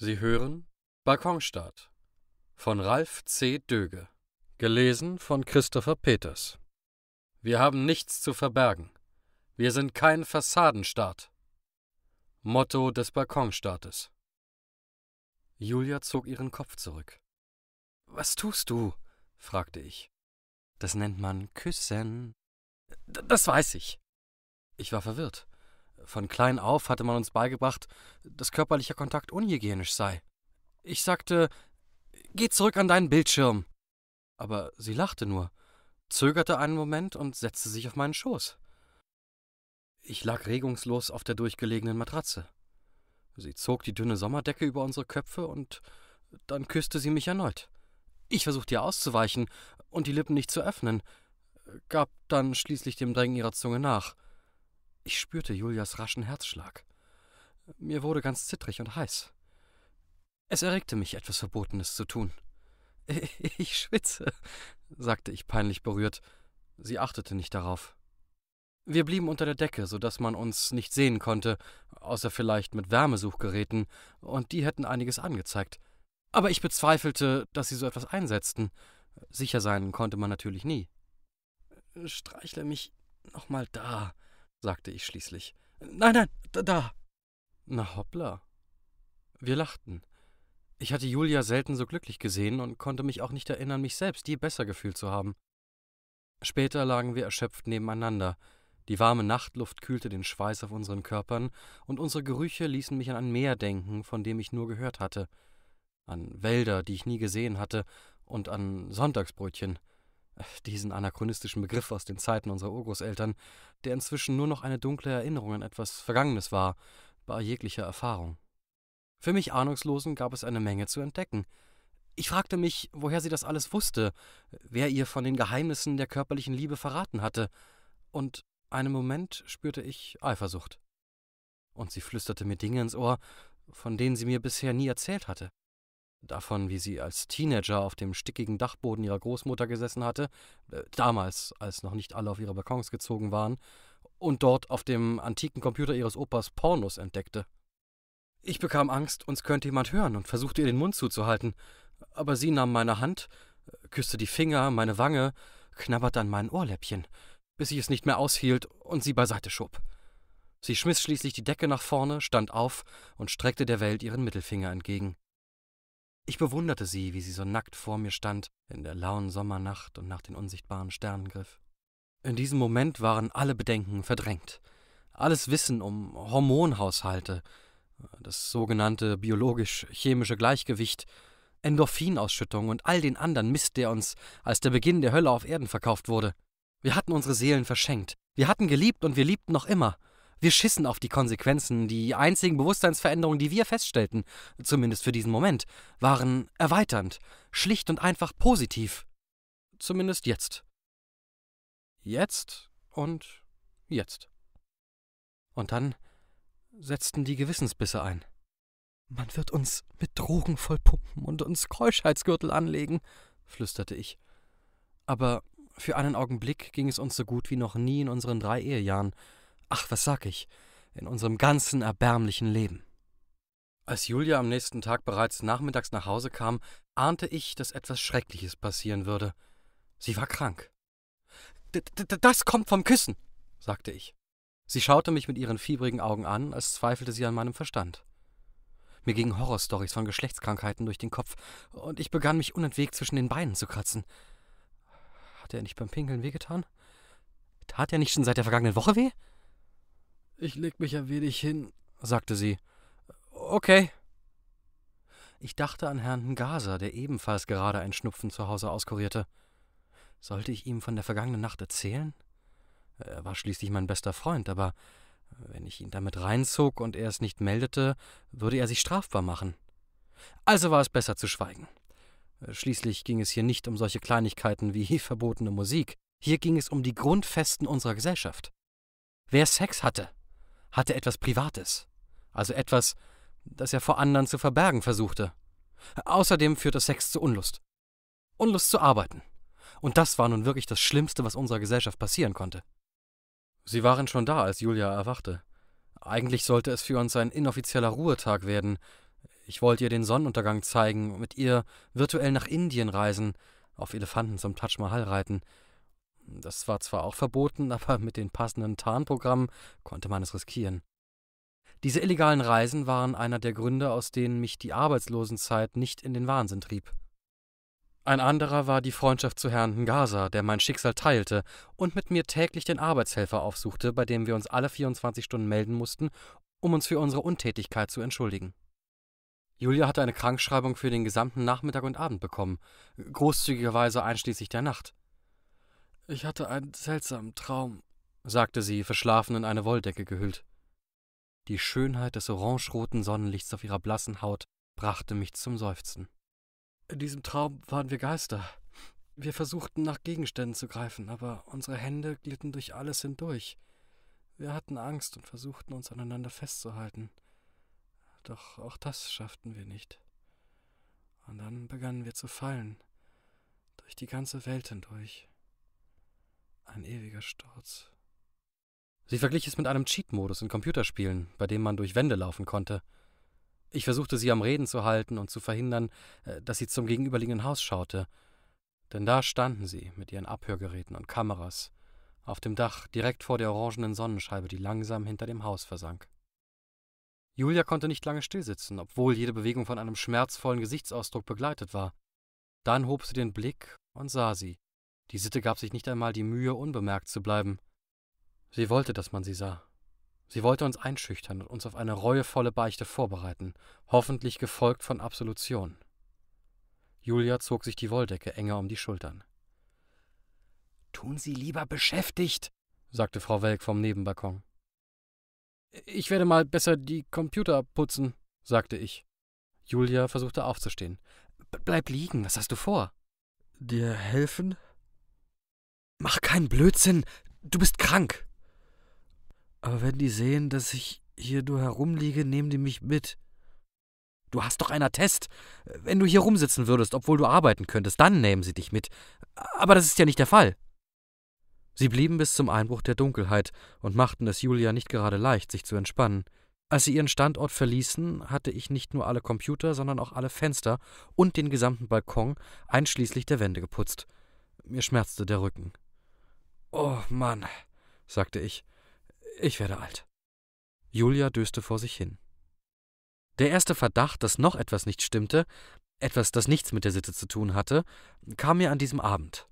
Sie hören Balkonstart von Ralf C. Döge. Gelesen von Christopher Peters. Wir haben nichts zu verbergen. Wir sind kein Fassadenstaat. Motto des Balkonstartes. Julia zog ihren Kopf zurück. Was tust du? fragte ich. Das nennt man Küssen. D das weiß ich. Ich war verwirrt. Von klein auf hatte man uns beigebracht, dass körperlicher Kontakt unhygienisch sei. Ich sagte, geh zurück an deinen Bildschirm. Aber sie lachte nur, zögerte einen Moment und setzte sich auf meinen Schoß. Ich lag regungslos auf der durchgelegenen Matratze. Sie zog die dünne Sommerdecke über unsere Köpfe und dann küsste sie mich erneut. Ich versuchte ihr auszuweichen und die Lippen nicht zu öffnen, gab dann schließlich dem Drängen ihrer Zunge nach. Ich spürte Julias raschen Herzschlag. Mir wurde ganz zittrig und heiß. Es erregte mich, etwas Verbotenes zu tun. Ich schwitze, sagte ich peinlich berührt. Sie achtete nicht darauf. Wir blieben unter der Decke, so dass man uns nicht sehen konnte, außer vielleicht mit Wärmesuchgeräten, und die hätten einiges angezeigt. Aber ich bezweifelte, dass sie so etwas einsetzten. Sicher sein konnte man natürlich nie. Streichle mich noch mal da, sagte ich schließlich. Nein, nein, da, da. Na hoppla. Wir lachten. Ich hatte Julia selten so glücklich gesehen und konnte mich auch nicht erinnern, mich selbst je besser gefühlt zu haben. Später lagen wir erschöpft nebeneinander. Die warme Nachtluft kühlte den Schweiß auf unseren Körpern, und unsere Gerüche ließen mich an ein Meer denken, von dem ich nur gehört hatte, an Wälder, die ich nie gesehen hatte, und an Sonntagsbrötchen diesen anachronistischen Begriff aus den Zeiten unserer Urgroßeltern, der inzwischen nur noch eine dunkle Erinnerung an etwas Vergangenes war, bei jeglicher Erfahrung. Für mich Ahnungslosen gab es eine Menge zu entdecken. Ich fragte mich, woher sie das alles wusste, wer ihr von den Geheimnissen der körperlichen Liebe verraten hatte, und einen Moment spürte ich Eifersucht. Und sie flüsterte mir Dinge ins Ohr, von denen sie mir bisher nie erzählt hatte davon, wie sie als Teenager auf dem stickigen Dachboden ihrer Großmutter gesessen hatte, äh, damals, als noch nicht alle auf ihre Balkons gezogen waren, und dort auf dem antiken Computer ihres Opas Pornos entdeckte. Ich bekam Angst, uns könnte jemand hören und versuchte ihr den Mund zuzuhalten, aber sie nahm meine Hand, küsste die Finger, meine Wange, knabberte an meinen Ohrläppchen, bis ich es nicht mehr aushielt und sie beiseite schob. Sie schmiss schließlich die Decke nach vorne, stand auf und streckte der Welt ihren Mittelfinger entgegen. Ich bewunderte sie, wie sie so nackt vor mir stand, in der lauen Sommernacht und nach den unsichtbaren Sternen griff. In diesem Moment waren alle Bedenken verdrängt. Alles Wissen um Hormonhaushalte, das sogenannte biologisch-chemische Gleichgewicht, Endorphinausschüttung und all den anderen Mist, der uns als der Beginn der Hölle auf Erden verkauft wurde. Wir hatten unsere Seelen verschenkt. Wir hatten geliebt und wir liebten noch immer. Wir schissen auf die Konsequenzen. Die einzigen Bewusstseinsveränderungen, die wir feststellten, zumindest für diesen Moment, waren erweiternd, schlicht und einfach positiv. Zumindest jetzt. Jetzt und jetzt. Und dann setzten die Gewissensbisse ein. Man wird uns mit Drogen vollpumpen und uns Keuschheitsgürtel anlegen, flüsterte ich. Aber für einen Augenblick ging es uns so gut wie noch nie in unseren drei Ehejahren, ach, was sag ich, in unserem ganzen erbärmlichen Leben. Als Julia am nächsten Tag bereits nachmittags nach Hause kam, ahnte ich, dass etwas Schreckliches passieren würde. Sie war krank. D -d das kommt vom Küssen, sagte ich. Sie schaute mich mit ihren fiebrigen Augen an, als zweifelte sie an meinem Verstand. Mir gingen Horrorstories von Geschlechtskrankheiten durch den Kopf, und ich begann mich unentwegt zwischen den Beinen zu kratzen. Hat er nicht beim Pinkeln wehgetan? Tat er nicht schon seit der vergangenen Woche weh? Ich leg mich ein wenig hin, sagte sie. Okay. Ich dachte an Herrn Ngaser, der ebenfalls gerade einen Schnupfen zu Hause auskurierte. Sollte ich ihm von der vergangenen Nacht erzählen? Er war schließlich mein bester Freund, aber wenn ich ihn damit reinzog und er es nicht meldete, würde er sich strafbar machen. Also war es besser zu schweigen. Schließlich ging es hier nicht um solche Kleinigkeiten wie verbotene Musik. Hier ging es um die Grundfesten unserer Gesellschaft. Wer Sex hatte, hatte etwas Privates, also etwas, das er vor anderen zu verbergen versuchte. Außerdem führte Sex zu Unlust. Unlust zu arbeiten. Und das war nun wirklich das Schlimmste, was unserer Gesellschaft passieren konnte. Sie waren schon da, als Julia erwachte. Eigentlich sollte es für uns ein inoffizieller Ruhetag werden. Ich wollte ihr den Sonnenuntergang zeigen, mit ihr virtuell nach Indien reisen, auf Elefanten zum Taj Mahal reiten. Das war zwar auch verboten, aber mit den passenden Tarnprogrammen konnte man es riskieren. Diese illegalen Reisen waren einer der Gründe, aus denen mich die Arbeitslosenzeit nicht in den Wahnsinn trieb. Ein anderer war die Freundschaft zu Herrn Ngasa, der mein Schicksal teilte und mit mir täglich den Arbeitshelfer aufsuchte, bei dem wir uns alle 24 Stunden melden mussten, um uns für unsere Untätigkeit zu entschuldigen. Julia hatte eine Krankschreibung für den gesamten Nachmittag und Abend bekommen, großzügigerweise einschließlich der Nacht. Ich hatte einen seltsamen Traum, sagte sie, verschlafen in eine Wolldecke gehüllt. Die Schönheit des orangeroten Sonnenlichts auf ihrer blassen Haut brachte mich zum Seufzen. In diesem Traum waren wir Geister. Wir versuchten nach Gegenständen zu greifen, aber unsere Hände glitten durch alles hindurch. Wir hatten Angst und versuchten uns aneinander festzuhalten. Doch auch das schafften wir nicht. Und dann begannen wir zu fallen, durch die ganze Welt hindurch. Ein ewiger Sturz. Sie verglich es mit einem Cheat-Modus in Computerspielen, bei dem man durch Wände laufen konnte. Ich versuchte sie am Reden zu halten und zu verhindern, äh, dass sie zum gegenüberliegenden Haus schaute. Denn da standen sie mit ihren Abhörgeräten und Kameras auf dem Dach direkt vor der orangenen Sonnenscheibe, die langsam hinter dem Haus versank. Julia konnte nicht lange stillsitzen, obwohl jede Bewegung von einem schmerzvollen Gesichtsausdruck begleitet war. Dann hob sie den Blick und sah sie. Die Sitte gab sich nicht einmal die Mühe, unbemerkt zu bleiben. Sie wollte, dass man sie sah. Sie wollte uns einschüchtern und uns auf eine reuevolle Beichte vorbereiten, hoffentlich gefolgt von Absolution. Julia zog sich die Wolldecke enger um die Schultern. Tun Sie lieber beschäftigt, sagte Frau Welk vom Nebenbalkon. Ich werde mal besser die Computer putzen, sagte ich. Julia versuchte aufzustehen. Bleib liegen, was hast du vor? Dir helfen? Mach keinen Blödsinn, du bist krank. Aber wenn die sehen, dass ich hier nur herumliege, nehmen die mich mit. Du hast doch einen Attest. Wenn du hier rumsitzen würdest, obwohl du arbeiten könntest, dann nehmen sie dich mit. Aber das ist ja nicht der Fall. Sie blieben bis zum Einbruch der Dunkelheit und machten es Julia nicht gerade leicht, sich zu entspannen. Als sie ihren Standort verließen, hatte ich nicht nur alle Computer, sondern auch alle Fenster und den gesamten Balkon einschließlich der Wände geputzt. Mir schmerzte der Rücken. Oh Mann, sagte ich. Ich werde alt. Julia döste vor sich hin. Der erste Verdacht, dass noch etwas nicht stimmte, etwas, das nichts mit der Sitte zu tun hatte, kam mir an diesem Abend.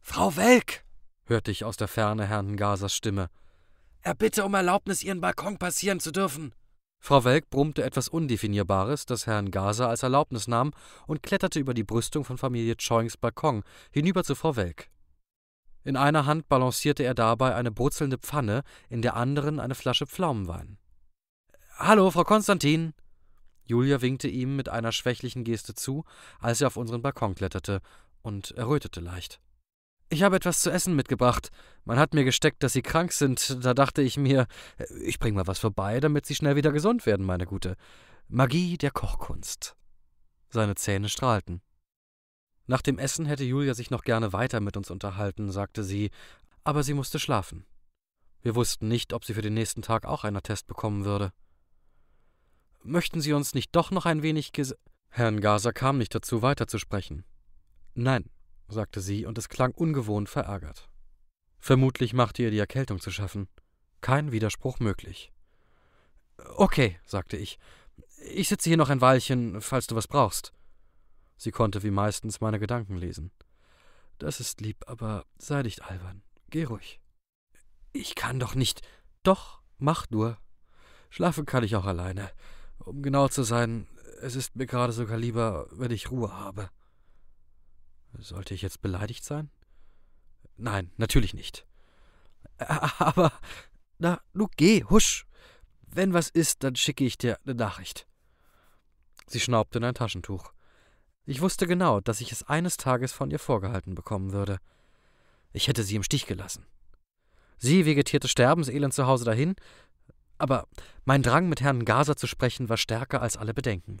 Frau Welk, hörte ich aus der Ferne Herrn Gasers Stimme. Er bitte um Erlaubnis, Ihren Balkon passieren zu dürfen. Frau Welk brummte etwas Undefinierbares, das Herrn Gaser als Erlaubnis nahm, und kletterte über die Brüstung von Familie Choings Balkon hinüber zu Frau Welk. In einer Hand balancierte er dabei eine brutzelnde Pfanne, in der anderen eine Flasche Pflaumenwein. Hallo, Frau Konstantin! Julia winkte ihm mit einer schwächlichen Geste zu, als er auf unseren Balkon kletterte, und errötete leicht. Ich habe etwas zu essen mitgebracht. Man hat mir gesteckt, dass Sie krank sind. Da dachte ich mir, ich bringe mal was vorbei, damit Sie schnell wieder gesund werden, meine Gute. Magie der Kochkunst. Seine Zähne strahlten. Nach dem Essen hätte Julia sich noch gerne weiter mit uns unterhalten, sagte sie, aber sie musste schlafen. Wir wussten nicht, ob sie für den nächsten Tag auch einen Attest bekommen würde. Möchten Sie uns nicht doch noch ein wenig ges Herrn Gaser kam nicht dazu, weiterzusprechen. Nein, sagte sie, und es klang ungewohnt verärgert. Vermutlich machte ihr die Erkältung zu schaffen. Kein Widerspruch möglich. Okay, sagte ich. Ich sitze hier noch ein Weilchen, falls du was brauchst. Sie konnte wie meistens meine Gedanken lesen. Das ist lieb, aber sei nicht albern. Geh ruhig. Ich kann doch nicht. Doch, mach nur. Schlafen kann ich auch alleine. Um genau zu sein, es ist mir gerade sogar lieber, wenn ich Ruhe habe. Sollte ich jetzt beleidigt sein? Nein, natürlich nicht. Aber, na, nu geh, husch. Wenn was ist, dann schicke ich dir eine Nachricht. Sie schnaubte in ein Taschentuch. Ich wusste genau, dass ich es eines Tages von ihr vorgehalten bekommen würde. Ich hätte sie im Stich gelassen. Sie vegetierte sterbenselend zu Hause dahin, aber mein Drang, mit Herrn Gaser zu sprechen, war stärker als alle Bedenken.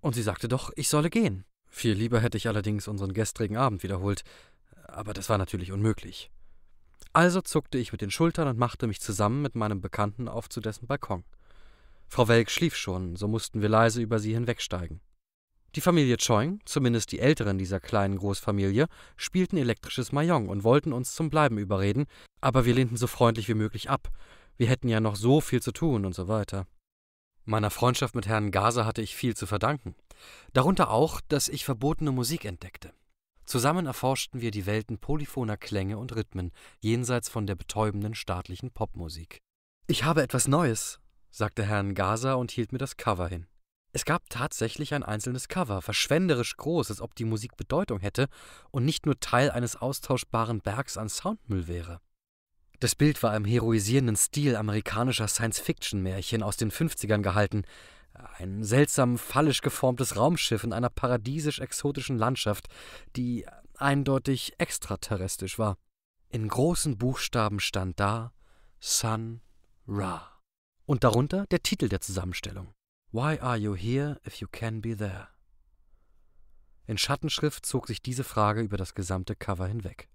Und sie sagte doch, ich solle gehen. Viel lieber hätte ich allerdings unseren gestrigen Abend wiederholt, aber das war natürlich unmöglich. Also zuckte ich mit den Schultern und machte mich zusammen mit meinem Bekannten auf zu dessen Balkon. Frau Welk schlief schon, so mussten wir leise über sie hinwegsteigen. Die Familie Choing, zumindest die Älteren dieser kleinen Großfamilie, spielten elektrisches Mahjong und wollten uns zum Bleiben überreden, aber wir lehnten so freundlich wie möglich ab. Wir hätten ja noch so viel zu tun und so weiter. Meiner Freundschaft mit Herrn Gaser hatte ich viel zu verdanken. Darunter auch, dass ich verbotene Musik entdeckte. Zusammen erforschten wir die Welten polyphoner Klänge und Rhythmen, jenseits von der betäubenden staatlichen Popmusik. Ich habe etwas Neues, sagte Herrn Gaser und hielt mir das Cover hin. Es gab tatsächlich ein einzelnes Cover, verschwenderisch groß, als ob die Musik Bedeutung hätte und nicht nur Teil eines austauschbaren Bergs an Soundmüll wäre. Das Bild war im heroisierenden Stil amerikanischer Science-Fiction-Märchen aus den 50ern gehalten. Ein seltsam fallisch geformtes Raumschiff in einer paradiesisch-exotischen Landschaft, die eindeutig extraterrestrisch war. In großen Buchstaben stand da Sun Ra. Und darunter der Titel der Zusammenstellung. Why are you here if you can be there? In Schattenschrift zog sich diese Frage über das gesamte Cover hinweg.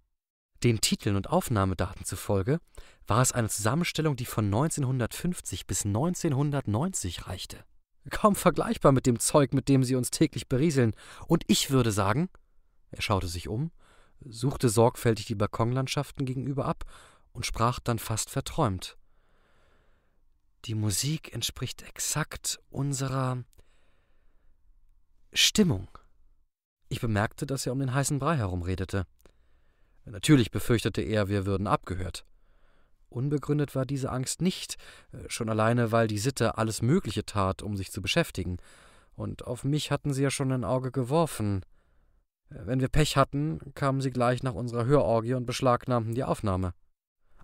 Den Titeln und Aufnahmedaten zufolge war es eine Zusammenstellung, die von 1950 bis 1990 reichte. Kaum vergleichbar mit dem Zeug, mit dem sie uns täglich berieseln. Und ich würde sagen, er schaute sich um, suchte sorgfältig die Balkonlandschaften gegenüber ab und sprach dann fast verträumt. Die Musik entspricht exakt unserer Stimmung. Ich bemerkte, dass er um den heißen Brei herumredete. Natürlich befürchtete er, wir würden abgehört. Unbegründet war diese Angst nicht, äh, schon alleine, weil die Sitte alles Mögliche tat, um sich zu beschäftigen. Und auf mich hatten sie ja schon ein Auge geworfen. Äh, wenn wir Pech hatten, kamen sie gleich nach unserer Hörorgie und beschlagnahmten die Aufnahme.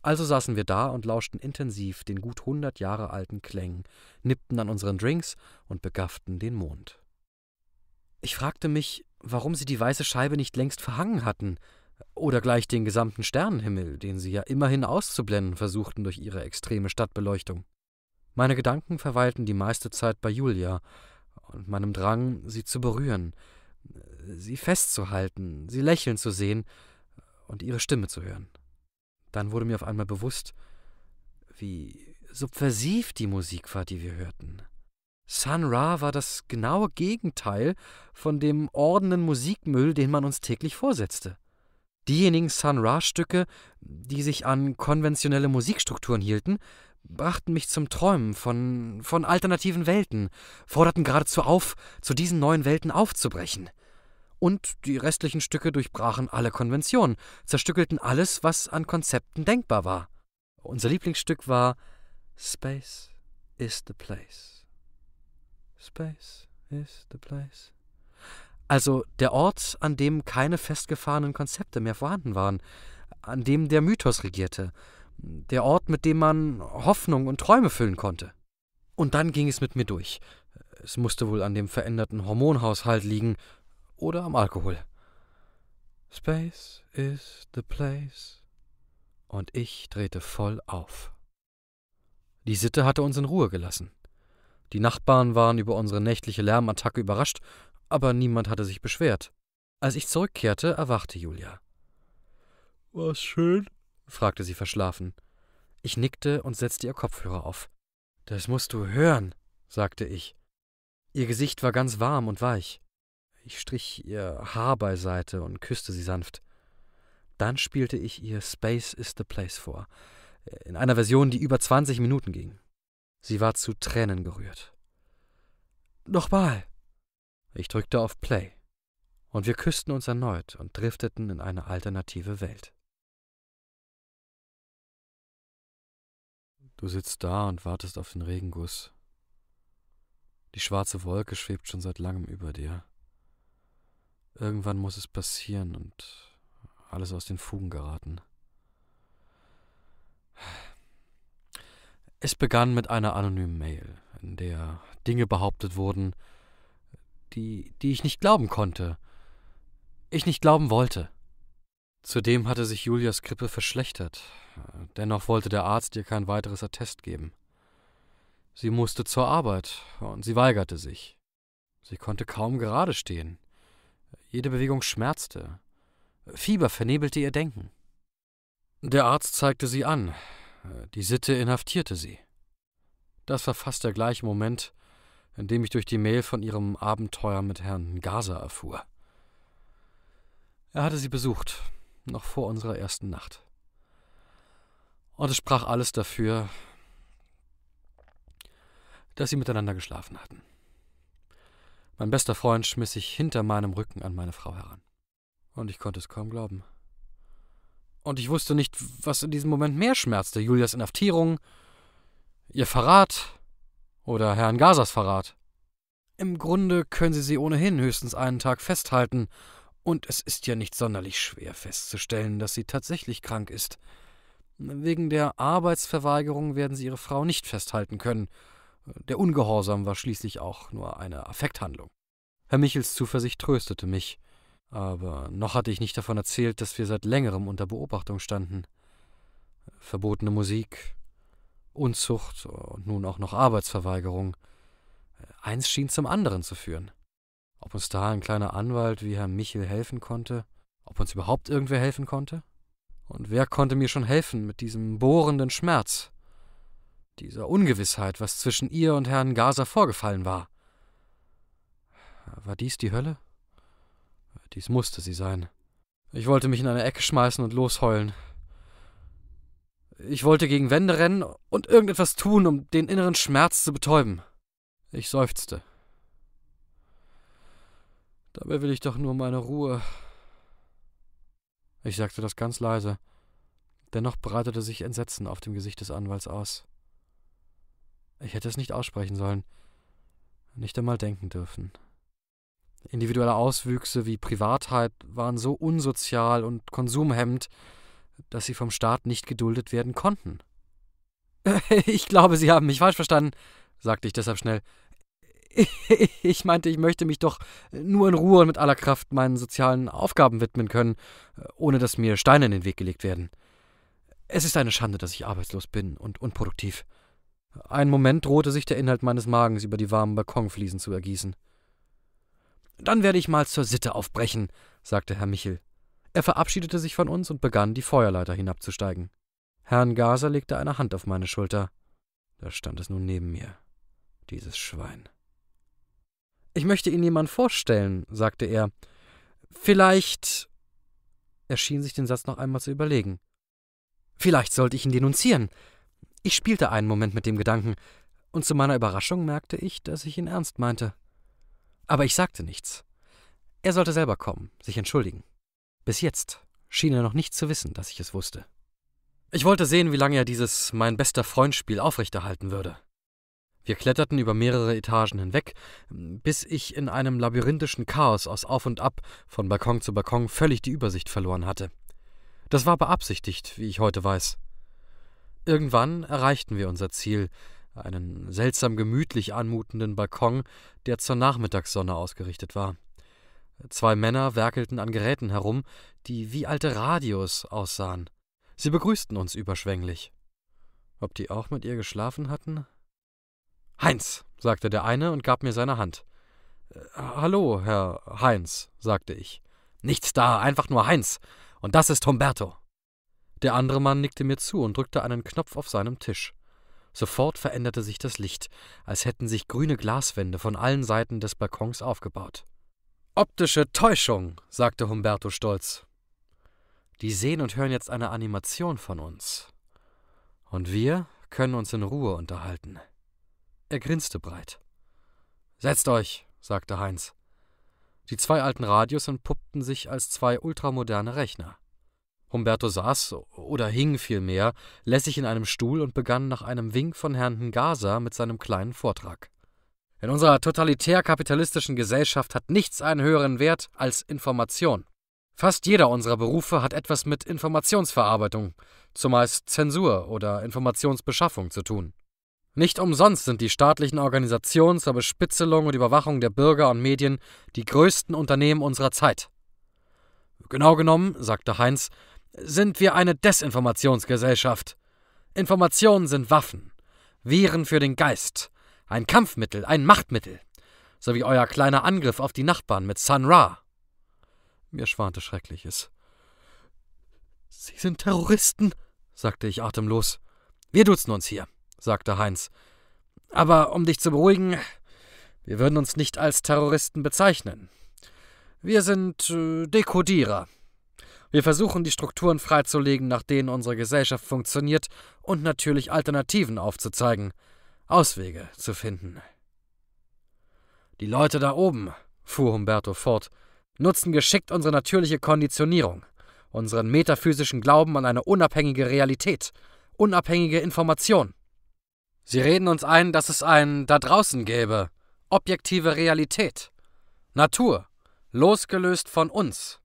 Also saßen wir da und lauschten intensiv den gut hundert Jahre alten Klängen, nippten an unseren Drinks und begafften den Mond. Ich fragte mich, warum sie die weiße Scheibe nicht längst verhangen hatten, oder gleich den gesamten Sternenhimmel, den sie ja immerhin auszublenden versuchten durch ihre extreme Stadtbeleuchtung. Meine Gedanken verweilten die meiste Zeit bei Julia und meinem Drang, sie zu berühren, sie festzuhalten, sie lächeln zu sehen und ihre Stimme zu hören. Dann wurde mir auf einmal bewusst, wie subversiv die Musik war, die wir hörten. Sun Ra war das genaue Gegenteil von dem ordenen Musikmüll, den man uns täglich vorsetzte. Diejenigen Sun Ra-Stücke, die sich an konventionelle Musikstrukturen hielten, brachten mich zum Träumen von, von alternativen Welten, forderten geradezu auf, zu diesen neuen Welten aufzubrechen. Und die restlichen Stücke durchbrachen alle Konventionen, zerstückelten alles, was an Konzepten denkbar war. Unser Lieblingsstück war Space is the place. Space is the place. Also der Ort, an dem keine festgefahrenen Konzepte mehr vorhanden waren, an dem der Mythos regierte, der Ort, mit dem man Hoffnung und Träume füllen konnte. Und dann ging es mit mir durch. Es musste wohl an dem veränderten Hormonhaushalt liegen oder am Alkohol. Space is the place. Und ich drehte voll auf. Die Sitte hatte uns in Ruhe gelassen. Die Nachbarn waren über unsere nächtliche Lärmattacke überrascht aber niemand hatte sich beschwert. Als ich zurückkehrte, erwachte Julia. War's schön? fragte sie verschlafen. Ich nickte und setzte ihr Kopfhörer auf. Das musst du hören, sagte ich. Ihr Gesicht war ganz warm und weich. Ich strich ihr Haar beiseite und küsste sie sanft. Dann spielte ich ihr Space is the Place vor, in einer Version, die über 20 Minuten ging. Sie war zu Tränen gerührt. Nochmal, ich drückte auf Play, und wir küssten uns erneut und drifteten in eine alternative Welt. Du sitzt da und wartest auf den Regenguss. Die schwarze Wolke schwebt schon seit langem über dir. Irgendwann muss es passieren und alles aus den Fugen geraten. Es begann mit einer anonymen Mail, in der Dinge behauptet wurden, die, die ich nicht glauben konnte, ich nicht glauben wollte. Zudem hatte sich Julias Grippe verschlechtert, dennoch wollte der Arzt ihr kein weiteres Attest geben. Sie musste zur Arbeit, und sie weigerte sich. Sie konnte kaum gerade stehen. Jede Bewegung schmerzte. Fieber vernebelte ihr Denken. Der Arzt zeigte sie an. Die Sitte inhaftierte sie. Das war fast der gleiche Moment, in dem ich durch die Mail von ihrem Abenteuer mit Herrn Gaza erfuhr. Er hatte sie besucht, noch vor unserer ersten Nacht. Und es sprach alles dafür, dass sie miteinander geschlafen hatten. Mein bester Freund schmiss sich hinter meinem Rücken an meine Frau heran. Und ich konnte es kaum glauben. Und ich wusste nicht, was in diesem Moment mehr schmerzte: Julias Inhaftierung, ihr Verrat oder Herrn Gazas Verrat. Im Grunde können Sie sie ohnehin höchstens einen Tag festhalten, und es ist ja nicht sonderlich schwer festzustellen, dass sie tatsächlich krank ist. Wegen der Arbeitsverweigerung werden Sie Ihre Frau nicht festhalten können. Der Ungehorsam war schließlich auch nur eine Affekthandlung. Herr Michels Zuversicht tröstete mich, aber noch hatte ich nicht davon erzählt, dass wir seit längerem unter Beobachtung standen. Verbotene Musik, Unzucht und nun auch noch Arbeitsverweigerung. Eins schien zum anderen zu führen. Ob uns da ein kleiner Anwalt wie Herr Michel helfen konnte, ob uns überhaupt irgendwer helfen konnte? Und wer konnte mir schon helfen mit diesem bohrenden Schmerz, dieser Ungewissheit, was zwischen ihr und Herrn Gaser vorgefallen war? War dies die Hölle? Dies musste sie sein. Ich wollte mich in eine Ecke schmeißen und losheulen. Ich wollte gegen Wände rennen und irgendetwas tun, um den inneren Schmerz zu betäuben. Ich seufzte. Dabei will ich doch nur meine Ruhe. Ich sagte das ganz leise. Dennoch breitete sich Entsetzen auf dem Gesicht des Anwalts aus. Ich hätte es nicht aussprechen sollen, nicht einmal denken dürfen. Individuelle Auswüchse wie Privatheit waren so unsozial und konsumhemmend, dass sie vom Staat nicht geduldet werden konnten. Ich glaube, Sie haben mich falsch verstanden, sagte ich deshalb schnell. Ich meinte, ich möchte mich doch nur in Ruhe und mit aller Kraft meinen sozialen Aufgaben widmen können, ohne dass mir Steine in den Weg gelegt werden. Es ist eine Schande, dass ich arbeitslos bin und unproduktiv. Einen Moment drohte sich der Inhalt meines Magens über die warmen Balkonfliesen zu ergießen. Dann werde ich mal zur Sitte aufbrechen, sagte Herr Michel. Er verabschiedete sich von uns und begann, die Feuerleiter hinabzusteigen. Herrn Gaser legte eine Hand auf meine Schulter. Da stand es nun neben mir. Dieses Schwein. Ich möchte Ihnen jemand vorstellen, sagte er. Vielleicht. Er schien sich den Satz noch einmal zu überlegen. Vielleicht sollte ich ihn denunzieren. Ich spielte einen Moment mit dem Gedanken, und zu meiner Überraschung merkte ich, dass ich ihn ernst meinte. Aber ich sagte nichts. Er sollte selber kommen, sich entschuldigen. Bis jetzt schien er noch nicht zu wissen, dass ich es wusste. Ich wollte sehen, wie lange er dieses mein bester Freund Spiel aufrechterhalten würde. Wir kletterten über mehrere Etagen hinweg, bis ich in einem labyrinthischen Chaos aus Auf und Ab von Balkon zu Balkon völlig die Übersicht verloren hatte. Das war beabsichtigt, wie ich heute weiß. Irgendwann erreichten wir unser Ziel, einen seltsam gemütlich anmutenden Balkon, der zur Nachmittagssonne ausgerichtet war. Zwei Männer werkelten an Geräten herum, die wie alte Radios aussahen. Sie begrüßten uns überschwänglich. Ob die auch mit ihr geschlafen hatten? Heinz, sagte der eine und gab mir seine Hand. Äh, hallo, Herr Heinz, sagte ich. Nichts da, einfach nur Heinz. Und das ist Humberto. Der andere Mann nickte mir zu und drückte einen Knopf auf seinem Tisch. Sofort veränderte sich das Licht, als hätten sich grüne Glaswände von allen Seiten des Balkons aufgebaut. Optische Täuschung, sagte Humberto stolz. Die sehen und hören jetzt eine Animation von uns. Und wir können uns in Ruhe unterhalten. Er grinste breit. Setzt euch, sagte Heinz. Die zwei alten Radios entpuppten sich als zwei ultramoderne Rechner. Humberto saß oder hing vielmehr lässig in einem Stuhl und begann nach einem Wink von Herrn Ngasa mit seinem kleinen Vortrag. In unserer totalitär-kapitalistischen Gesellschaft hat nichts einen höheren Wert als Information. Fast jeder unserer Berufe hat etwas mit Informationsverarbeitung, zumeist Zensur oder Informationsbeschaffung zu tun. Nicht umsonst sind die staatlichen Organisationen zur Bespitzelung und Überwachung der Bürger und Medien die größten Unternehmen unserer Zeit. Genau genommen, sagte Heinz, sind wir eine Desinformationsgesellschaft. Informationen sind Waffen, Viren für den Geist, ein Kampfmittel, ein Machtmittel, so wie euer kleiner Angriff auf die Nachbarn mit Sun Ra. Mir schwante Schreckliches. Sie sind Terroristen, sagte ich atemlos. Wir duzen uns hier sagte Heinz. Aber um dich zu beruhigen, wir würden uns nicht als Terroristen bezeichnen. Wir sind äh, Dekodierer. Wir versuchen, die Strukturen freizulegen, nach denen unsere Gesellschaft funktioniert, und natürlich Alternativen aufzuzeigen, Auswege zu finden. Die Leute da oben, fuhr Humberto fort, nutzen geschickt unsere natürliche Konditionierung, unseren metaphysischen Glauben an eine unabhängige Realität, unabhängige Information. Sie reden uns ein, dass es ein da draußen gäbe, objektive Realität, Natur, losgelöst von uns,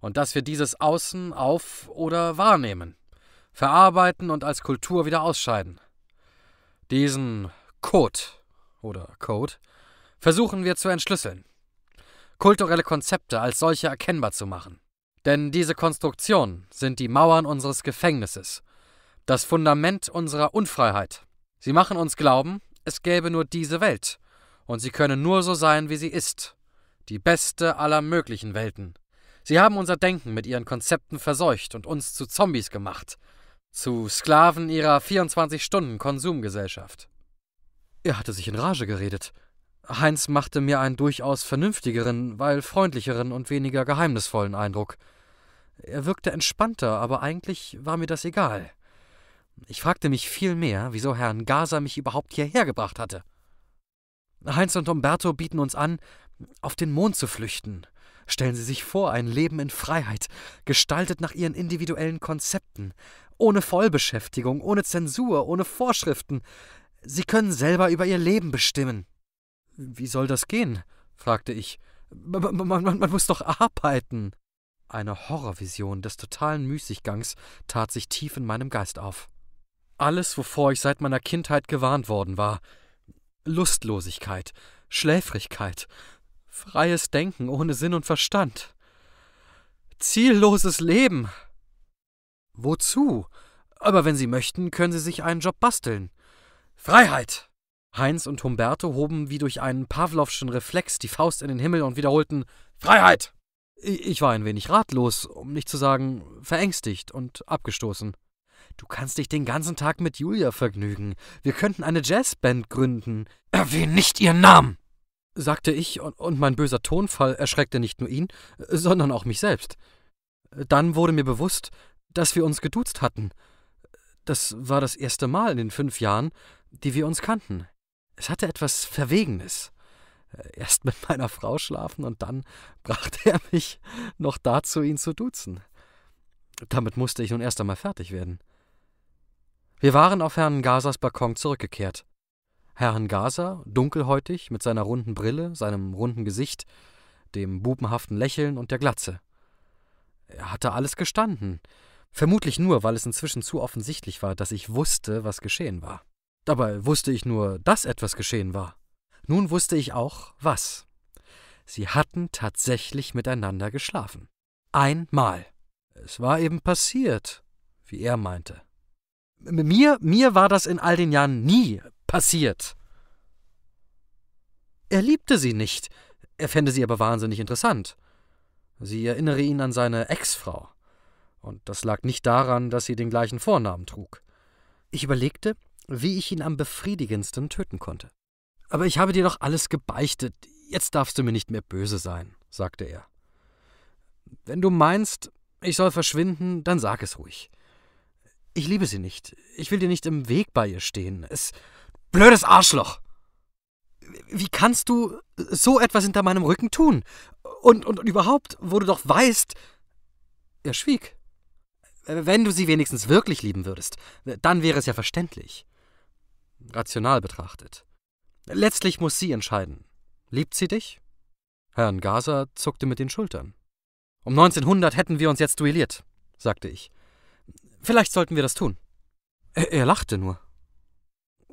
und dass wir dieses Außen auf oder wahrnehmen, verarbeiten und als Kultur wieder ausscheiden. Diesen Code oder Code versuchen wir zu entschlüsseln, kulturelle Konzepte als solche erkennbar zu machen. Denn diese Konstruktionen sind die Mauern unseres Gefängnisses, das Fundament unserer Unfreiheit. Sie machen uns glauben, es gäbe nur diese Welt, und sie könne nur so sein, wie sie ist, die beste aller möglichen Welten. Sie haben unser Denken mit ihren Konzepten verseucht und uns zu Zombies gemacht, zu Sklaven ihrer 24-Stunden-Konsumgesellschaft. Er hatte sich in Rage geredet. Heinz machte mir einen durchaus vernünftigeren, weil freundlicheren und weniger geheimnisvollen Eindruck. Er wirkte entspannter, aber eigentlich war mir das egal. Ich fragte mich vielmehr, wieso Herrn Gaser mich überhaupt hierher gebracht hatte. Heinz und Umberto bieten uns an, auf den Mond zu flüchten. Stellen Sie sich vor, ein Leben in Freiheit, gestaltet nach Ihren individuellen Konzepten, ohne Vollbeschäftigung, ohne Zensur, ohne Vorschriften. Sie können selber über Ihr Leben bestimmen. Wie soll das gehen? fragte ich. Man, man, man, muss doch arbeiten. Eine Horrorvision des totalen Müßiggangs tat sich tief in meinem Geist auf. Alles, wovor ich seit meiner Kindheit gewarnt worden war. Lustlosigkeit, Schläfrigkeit, freies Denken ohne Sinn und Verstand. Zielloses Leben. Wozu? Aber wenn Sie möchten, können Sie sich einen Job basteln. Freiheit! Heinz und Humberto hoben wie durch einen Pawlowschen Reflex die Faust in den Himmel und wiederholten Freiheit! Ich war ein wenig ratlos, um nicht zu sagen verängstigt und abgestoßen. Du kannst dich den ganzen Tag mit Julia vergnügen. Wir könnten eine Jazzband gründen. Erwähn nicht ihren Namen! Sagte ich, und mein böser Tonfall erschreckte nicht nur ihn, sondern auch mich selbst. Dann wurde mir bewusst, dass wir uns geduzt hatten. Das war das erste Mal in den fünf Jahren, die wir uns kannten. Es hatte etwas Verwegenes. Erst mit meiner Frau schlafen und dann brachte er mich noch dazu, ihn zu duzen. Damit musste ich nun erst einmal fertig werden. Wir waren auf Herrn Gasers Balkon zurückgekehrt. Herrn Gaser, dunkelhäutig, mit seiner runden Brille, seinem runden Gesicht, dem bubenhaften Lächeln und der Glatze. Er hatte alles gestanden, vermutlich nur, weil es inzwischen zu offensichtlich war, dass ich wusste, was geschehen war. Dabei wusste ich nur, dass etwas geschehen war. Nun wusste ich auch, was. Sie hatten tatsächlich miteinander geschlafen. Einmal. Es war eben passiert, wie er meinte. Mir, mir war das in all den Jahren nie passiert. Er liebte sie nicht, er fände sie aber wahnsinnig interessant. Sie erinnere ihn an seine Ex-Frau. Und das lag nicht daran, dass sie den gleichen Vornamen trug. Ich überlegte, wie ich ihn am befriedigendsten töten konnte. Aber ich habe dir doch alles gebeichtet, jetzt darfst du mir nicht mehr böse sein, sagte er. Wenn du meinst, ich soll verschwinden, dann sag es ruhig. Ich liebe sie nicht. Ich will dir nicht im Weg bei ihr stehen. Es. Blödes Arschloch! Wie kannst du so etwas hinter meinem Rücken tun? Und, und, und überhaupt, wo du doch weißt. Er schwieg. Wenn du sie wenigstens wirklich lieben würdest, dann wäre es ja verständlich. Rational betrachtet. Letztlich muss sie entscheiden. Liebt sie dich? Herrn Gaser zuckte mit den Schultern. Um 1900 hätten wir uns jetzt duelliert, sagte ich. Vielleicht sollten wir das tun. Er, er lachte nur.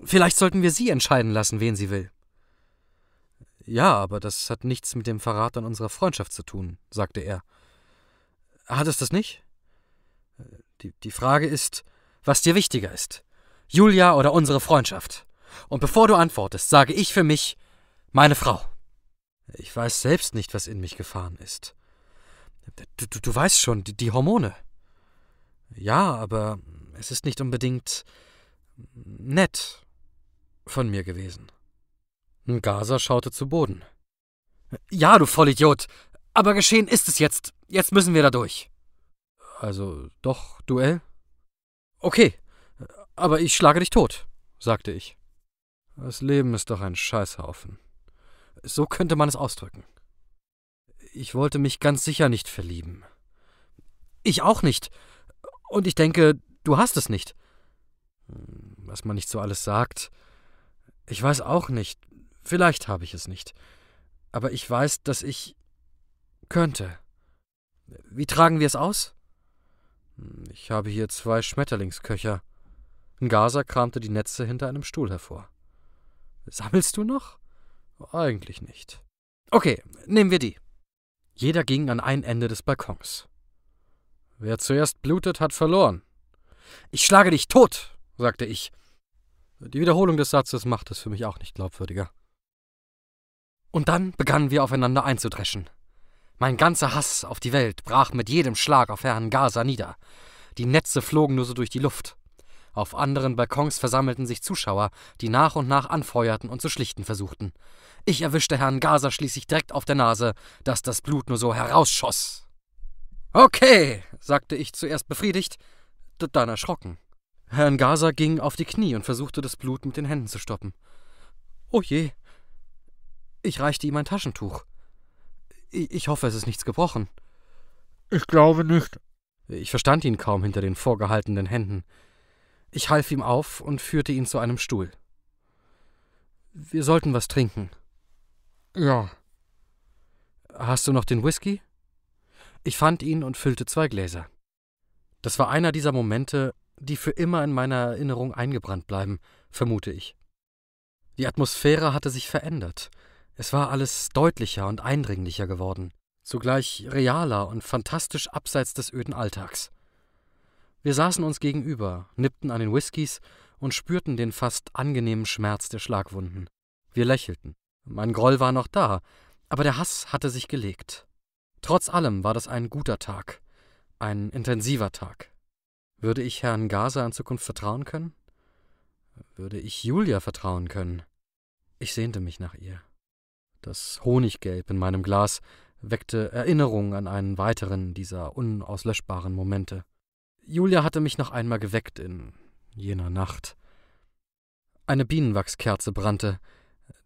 Vielleicht sollten wir sie entscheiden lassen, wen sie will. Ja, aber das hat nichts mit dem Verrat an unserer Freundschaft zu tun, sagte er. Hat es das nicht? Die, die Frage ist, was dir wichtiger ist. Julia oder unsere Freundschaft? Und bevor du antwortest, sage ich für mich meine Frau. Ich weiß selbst nicht, was in mich gefahren ist. Du, du, du weißt schon, die, die Hormone. Ja, aber es ist nicht unbedingt nett. Von mir gewesen. Ngasa schaute zu Boden. Ja, du Vollidiot. Aber geschehen ist es jetzt. Jetzt müssen wir da durch. Also doch Duell? Okay, aber ich schlage dich tot, sagte ich. Das Leben ist doch ein Scheißhaufen. So könnte man es ausdrücken. Ich wollte mich ganz sicher nicht verlieben. Ich auch nicht. Und ich denke, du hast es nicht. Hm, was man nicht so alles sagt. Ich weiß auch nicht. Vielleicht habe ich es nicht. Aber ich weiß, dass ich könnte. Wie tragen wir es aus? Hm, ich habe hier zwei Schmetterlingsköcher. Ngasa kramte die Netze hinter einem Stuhl hervor. Sammelst du noch? Eigentlich nicht. Okay, nehmen wir die. Jeder ging an ein Ende des Balkons. Wer zuerst blutet, hat verloren. Ich schlage dich tot, sagte ich. Die Wiederholung des Satzes macht es für mich auch nicht glaubwürdiger. Und dann begannen wir aufeinander einzudreschen. Mein ganzer Hass auf die Welt brach mit jedem Schlag auf Herrn Gaza nieder. Die Netze flogen nur so durch die Luft. Auf anderen Balkons versammelten sich Zuschauer, die nach und nach anfeuerten und zu schlichten versuchten. Ich erwischte Herrn Gaza schließlich direkt auf der Nase, dass das Blut nur so herausschoss. Okay, sagte ich zuerst befriedigt, dann erschrocken. Herrn Gaza ging auf die Knie und versuchte das Blut mit den Händen zu stoppen. Oh je. Ich reichte ihm ein Taschentuch. Ich hoffe, es ist nichts gebrochen. Ich glaube nicht. Ich verstand ihn kaum hinter den vorgehaltenen Händen. Ich half ihm auf und führte ihn zu einem Stuhl. Wir sollten was trinken. Ja. Hast du noch den Whisky? Ich fand ihn und füllte zwei Gläser. Das war einer dieser Momente, die für immer in meiner Erinnerung eingebrannt bleiben, vermute ich. Die Atmosphäre hatte sich verändert. Es war alles deutlicher und eindringlicher geworden, zugleich realer und fantastisch abseits des öden Alltags. Wir saßen uns gegenüber, nippten an den Whiskys und spürten den fast angenehmen Schmerz der Schlagwunden. Wir lächelten. Mein Groll war noch da, aber der Hass hatte sich gelegt. Trotz allem war das ein guter Tag, ein intensiver Tag. Würde ich Herrn Gaser in Zukunft vertrauen können? Würde ich Julia vertrauen können? Ich sehnte mich nach ihr. Das Honiggelb in meinem Glas weckte Erinnerungen an einen weiteren dieser unauslöschbaren Momente. Julia hatte mich noch einmal geweckt in jener Nacht. Eine Bienenwachskerze brannte,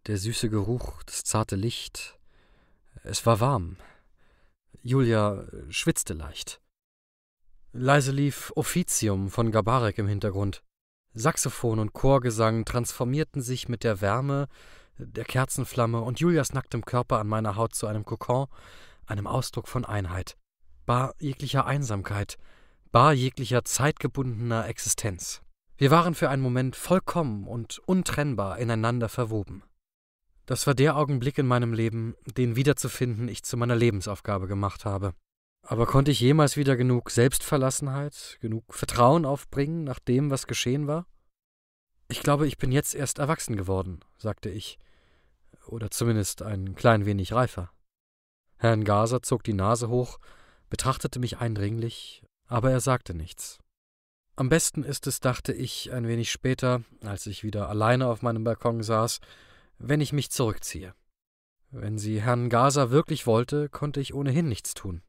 der süße Geruch, das zarte Licht. Es war warm. Julia schwitzte leicht. Leise lief Offizium von Gabarek im Hintergrund. Saxophon und Chorgesang transformierten sich mit der Wärme der Kerzenflamme und Julias nacktem Körper an meiner Haut zu einem Kokon, einem Ausdruck von Einheit, bar jeglicher Einsamkeit, bar jeglicher zeitgebundener Existenz. Wir waren für einen Moment vollkommen und untrennbar ineinander verwoben. Das war der Augenblick in meinem Leben, den wiederzufinden ich zu meiner Lebensaufgabe gemacht habe. Aber konnte ich jemals wieder genug Selbstverlassenheit, genug Vertrauen aufbringen nach dem, was geschehen war? Ich glaube, ich bin jetzt erst erwachsen geworden, sagte ich, oder zumindest ein klein wenig reifer. Herrn Gaser zog die Nase hoch, betrachtete mich eindringlich, aber er sagte nichts. Am besten ist es, dachte ich ein wenig später, als ich wieder alleine auf meinem Balkon saß, wenn ich mich zurückziehe. Wenn sie Herrn Gaser wirklich wollte, konnte ich ohnehin nichts tun.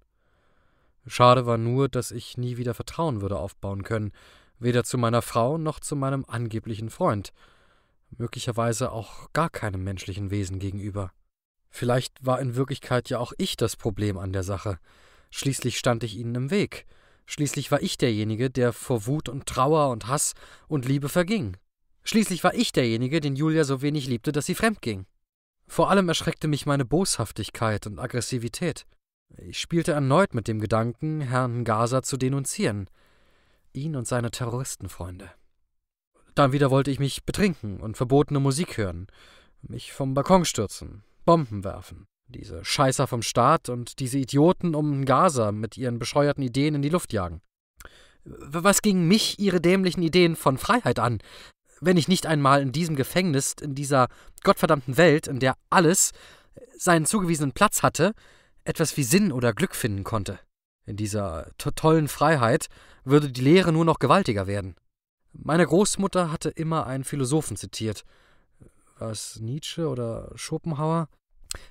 Schade war nur, dass ich nie wieder Vertrauen würde aufbauen können, weder zu meiner Frau noch zu meinem angeblichen Freund, möglicherweise auch gar keinem menschlichen Wesen gegenüber. Vielleicht war in Wirklichkeit ja auch ich das Problem an der Sache. Schließlich stand ich ihnen im Weg. Schließlich war ich derjenige, der vor Wut und Trauer und Hass und Liebe verging. Schließlich war ich derjenige, den Julia so wenig liebte, dass sie fremdging. Vor allem erschreckte mich meine Boshaftigkeit und Aggressivität. Ich spielte erneut mit dem Gedanken, Herrn Gaza zu denunzieren. Ihn und seine Terroristenfreunde. Dann wieder wollte ich mich betrinken und verbotene Musik hören, mich vom Balkon stürzen, Bomben werfen. Diese Scheißer vom Staat und diese Idioten um Gaza mit ihren bescheuerten Ideen in die Luft jagen. Was gingen mich ihre dämlichen Ideen von Freiheit an, wenn ich nicht einmal in diesem Gefängnis, in dieser gottverdammten Welt, in der alles seinen zugewiesenen Platz hatte, etwas wie Sinn oder Glück finden konnte. In dieser to tollen Freiheit würde die Lehre nur noch gewaltiger werden. Meine Großmutter hatte immer einen Philosophen zitiert, War Nietzsche oder Schopenhauer?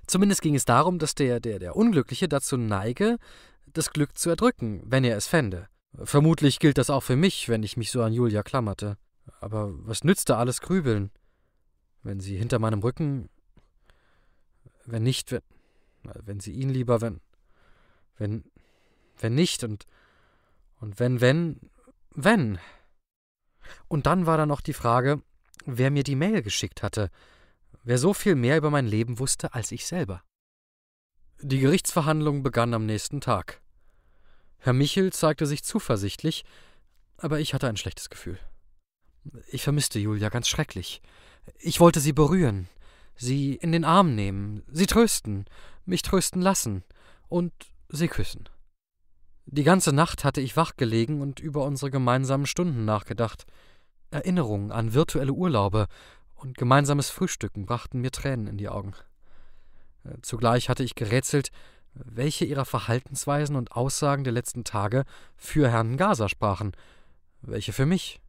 Zumindest ging es darum, dass der, der, der Unglückliche dazu neige, das Glück zu erdrücken, wenn er es fände. Vermutlich gilt das auch für mich, wenn ich mich so an Julia klammerte. Aber was nützte alles Grübeln, wenn sie hinter meinem Rücken. Wenn nicht, wenn. Wenn sie ihn lieber, wenn. Wenn. Wenn nicht und. Und wenn, wenn. Wenn. Und dann war da noch die Frage, wer mir die Mail geschickt hatte, wer so viel mehr über mein Leben wusste als ich selber. Die Gerichtsverhandlung begann am nächsten Tag. Herr Michel zeigte sich zuversichtlich, aber ich hatte ein schlechtes Gefühl. Ich vermisste Julia ganz schrecklich. Ich wollte sie berühren, sie in den Arm nehmen, sie trösten, mich trösten lassen und sie küssen. Die ganze Nacht hatte ich wach gelegen und über unsere gemeinsamen Stunden nachgedacht. Erinnerungen an virtuelle Urlaube und gemeinsames Frühstücken brachten mir Tränen in die Augen. Zugleich hatte ich gerätselt, welche ihrer Verhaltensweisen und Aussagen der letzten Tage für Herrn Gaser sprachen, welche für mich.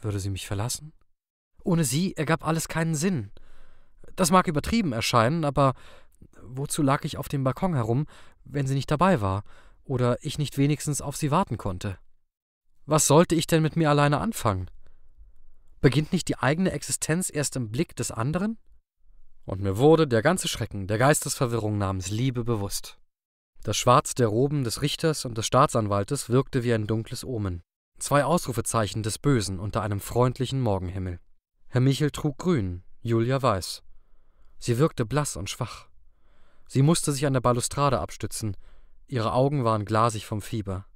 Würde sie mich verlassen? Ohne sie ergab alles keinen Sinn. Das mag übertrieben erscheinen, aber wozu lag ich auf dem Balkon herum, wenn sie nicht dabei war oder ich nicht wenigstens auf sie warten konnte? Was sollte ich denn mit mir alleine anfangen? Beginnt nicht die eigene Existenz erst im Blick des anderen? Und mir wurde der ganze Schrecken der Geistesverwirrung namens Liebe bewusst. Das Schwarz der Roben des Richters und des Staatsanwaltes wirkte wie ein dunkles Omen. Zwei Ausrufezeichen des Bösen unter einem freundlichen Morgenhimmel. Herr Michel trug grün, Julia weiß. Sie wirkte blass und schwach. Sie musste sich an der Balustrade abstützen. Ihre Augen waren glasig vom Fieber.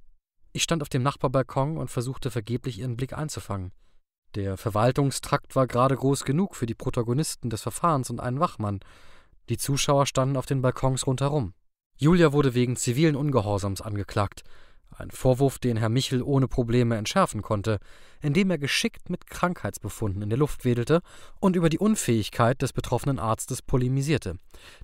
Ich stand auf dem Nachbarbalkon und versuchte vergeblich ihren Blick einzufangen. Der Verwaltungstrakt war gerade groß genug für die Protagonisten des Verfahrens und einen Wachmann. Die Zuschauer standen auf den Balkons rundherum. Julia wurde wegen zivilen Ungehorsams angeklagt, ein Vorwurf, den Herr Michel ohne Probleme entschärfen konnte, indem er geschickt mit Krankheitsbefunden in der Luft wedelte und über die Unfähigkeit des betroffenen Arztes polemisierte,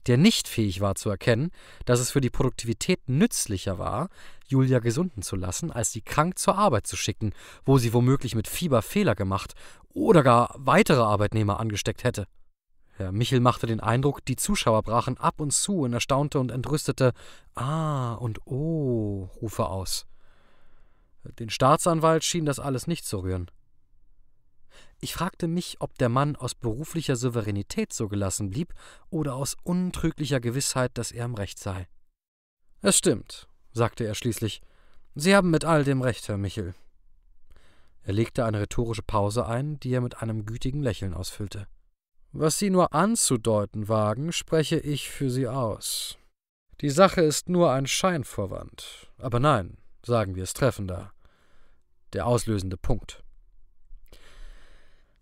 der nicht fähig war zu erkennen, dass es für die Produktivität nützlicher war, Julia gesunden zu lassen, als sie krank zur Arbeit zu schicken, wo sie womöglich mit Fieber Fehler gemacht oder gar weitere Arbeitnehmer angesteckt hätte. Herr Michel machte den Eindruck, die Zuschauer brachen ab und zu in erstaunte und entrüstete Ah und Oh Rufe aus. Den Staatsanwalt schien das alles nicht zu rühren. Ich fragte mich, ob der Mann aus beruflicher Souveränität so gelassen blieb oder aus untrüglicher Gewissheit, dass er im Recht sei. Es stimmt, sagte er schließlich. Sie haben mit all dem recht, Herr Michel. Er legte eine rhetorische Pause ein, die er mit einem gütigen Lächeln ausfüllte. Was Sie nur anzudeuten wagen, spreche ich für Sie aus. Die Sache ist nur ein Scheinvorwand. Aber nein, sagen wir es treffender. Der auslösende Punkt.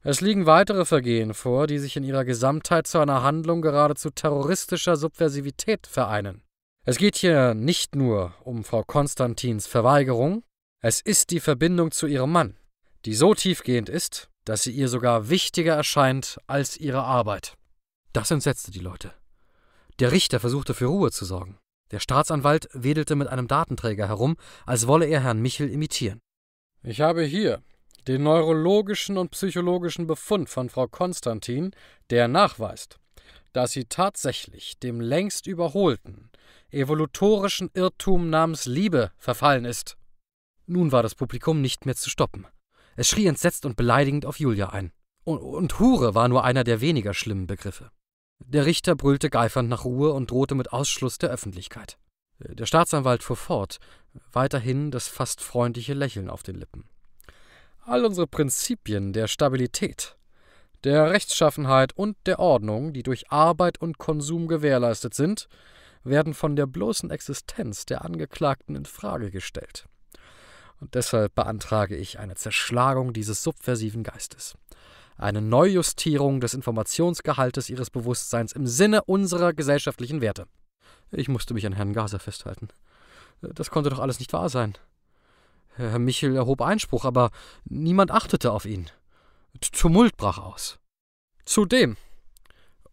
Es liegen weitere Vergehen vor, die sich in ihrer Gesamtheit zu einer Handlung geradezu terroristischer Subversivität vereinen. Es geht hier nicht nur um Frau Konstantins Verweigerung, es ist die Verbindung zu ihrem Mann, die so tiefgehend ist, dass sie ihr sogar wichtiger erscheint als ihre Arbeit. Das entsetzte die Leute. Der Richter versuchte für Ruhe zu sorgen. Der Staatsanwalt wedelte mit einem Datenträger herum, als wolle er Herrn Michel imitieren. Ich habe hier den neurologischen und psychologischen Befund von Frau Konstantin, der nachweist, dass sie tatsächlich dem längst überholten, evolutorischen Irrtum namens Liebe verfallen ist. Nun war das Publikum nicht mehr zu stoppen. Es schrie entsetzt und beleidigend auf Julia ein. Und, und Hure war nur einer der weniger schlimmen Begriffe. Der Richter brüllte geifernd nach Ruhe und drohte mit Ausschluss der Öffentlichkeit. Der Staatsanwalt fuhr fort, weiterhin das fast freundliche Lächeln auf den Lippen. All unsere Prinzipien der Stabilität, der Rechtschaffenheit und der Ordnung, die durch Arbeit und Konsum gewährleistet sind, werden von der bloßen Existenz der Angeklagten in Frage gestellt. Und deshalb beantrage ich eine Zerschlagung dieses subversiven Geistes. Eine Neujustierung des Informationsgehaltes ihres Bewusstseins im Sinne unserer gesellschaftlichen Werte. Ich musste mich an Herrn Gaser festhalten. Das konnte doch alles nicht wahr sein. Herr Michel erhob Einspruch, aber niemand achtete auf ihn. Tumult brach aus. Zudem,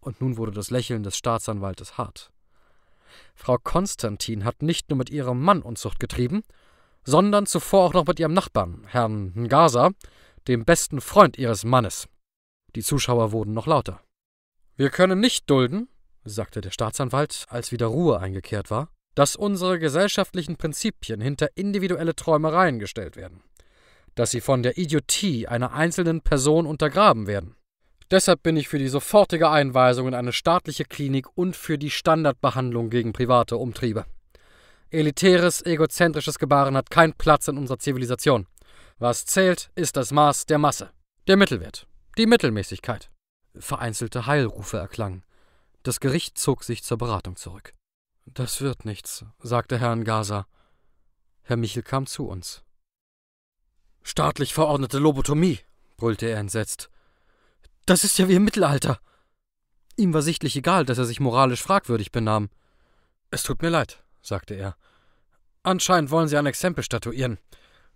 und nun wurde das Lächeln des Staatsanwaltes hart, Frau Konstantin hat nicht nur mit ihrem Mann Unzucht getrieben, sondern zuvor auch noch mit ihrem Nachbarn, Herrn Ngasa, dem besten Freund ihres Mannes. Die Zuschauer wurden noch lauter. Wir können nicht dulden, sagte der Staatsanwalt, als wieder Ruhe eingekehrt war, dass unsere gesellschaftlichen Prinzipien hinter individuelle Träumereien gestellt werden, dass sie von der Idiotie einer einzelnen Person untergraben werden. Deshalb bin ich für die sofortige Einweisung in eine staatliche Klinik und für die Standardbehandlung gegen private Umtriebe. Elitäres, egozentrisches Gebaren hat keinen Platz in unserer Zivilisation. Was zählt, ist das Maß der Masse, der Mittelwert, die Mittelmäßigkeit. Vereinzelte Heilrufe erklangen. Das Gericht zog sich zur Beratung zurück. Das wird nichts, sagte Herr Ngasa. Herr Michel kam zu uns. Staatlich verordnete Lobotomie, brüllte er entsetzt. Das ist ja wie im Mittelalter. Ihm war sichtlich egal, dass er sich moralisch fragwürdig benahm. Es tut mir leid, sagte er. Anscheinend wollen Sie ein Exempel statuieren.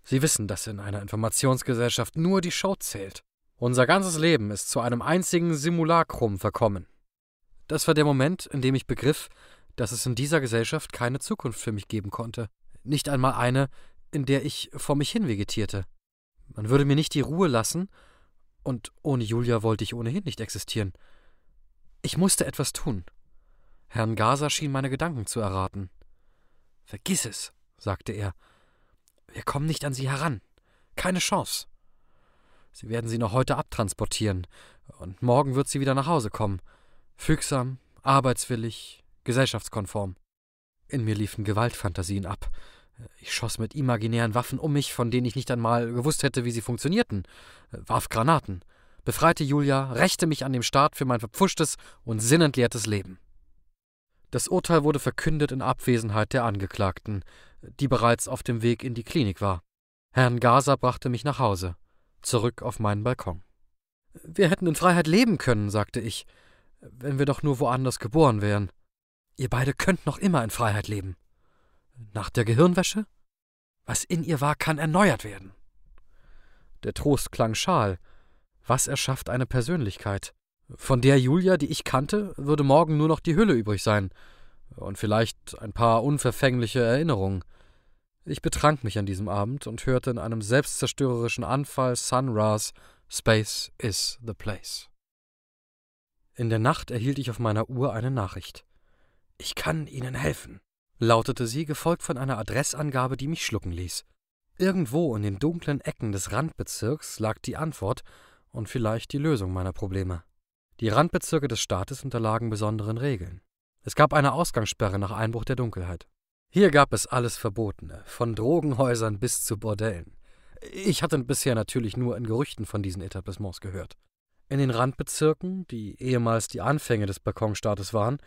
Sie wissen, dass in einer Informationsgesellschaft nur die Show zählt. Unser ganzes Leben ist zu einem einzigen Simulacrum verkommen. Das war der Moment, in dem ich begriff, dass es in dieser Gesellschaft keine Zukunft für mich geben konnte. Nicht einmal eine, in der ich vor mich hin vegetierte. Man würde mir nicht die Ruhe lassen, und ohne Julia wollte ich ohnehin nicht existieren. Ich musste etwas tun. Herrn Gaser schien meine Gedanken zu erraten. Vergiss es, sagte er. Wir kommen nicht an sie heran. Keine Chance. Sie werden sie noch heute abtransportieren, und morgen wird sie wieder nach Hause kommen. Fügsam, arbeitswillig, gesellschaftskonform. In mir liefen Gewaltfantasien ab. Ich schoss mit imaginären Waffen um mich, von denen ich nicht einmal gewusst hätte, wie sie funktionierten, warf Granaten, befreite Julia, rächte mich an dem Staat für mein verpfuschtes und sinnentleertes Leben. Das Urteil wurde verkündet in Abwesenheit der Angeklagten, die bereits auf dem Weg in die Klinik war. Herrn Gaser brachte mich nach Hause, zurück auf meinen Balkon. Wir hätten in Freiheit leben können, sagte ich, wenn wir doch nur woanders geboren wären. Ihr beide könnt noch immer in Freiheit leben. Nach der Gehirnwäsche? Was in ihr war, kann erneuert werden. Der Trost klang schal. Was erschafft eine Persönlichkeit? Von der Julia, die ich kannte, würde morgen nur noch die Hülle übrig sein. Und vielleicht ein paar unverfängliche Erinnerungen. Ich betrank mich an diesem Abend und hörte in einem selbstzerstörerischen Anfall Sun Ra's Space is the Place. In der Nacht erhielt ich auf meiner Uhr eine Nachricht. Ich kann Ihnen helfen lautete sie, gefolgt von einer Adressangabe, die mich schlucken ließ. Irgendwo in den dunklen Ecken des Randbezirks lag die Antwort und vielleicht die Lösung meiner Probleme. Die Randbezirke des Staates unterlagen besonderen Regeln. Es gab eine Ausgangssperre nach Einbruch der Dunkelheit. Hier gab es alles Verbotene, von Drogenhäusern bis zu Bordellen. Ich hatte bisher natürlich nur in Gerüchten von diesen Etablissements gehört. In den Randbezirken, die ehemals die Anfänge des Balkonstaates waren,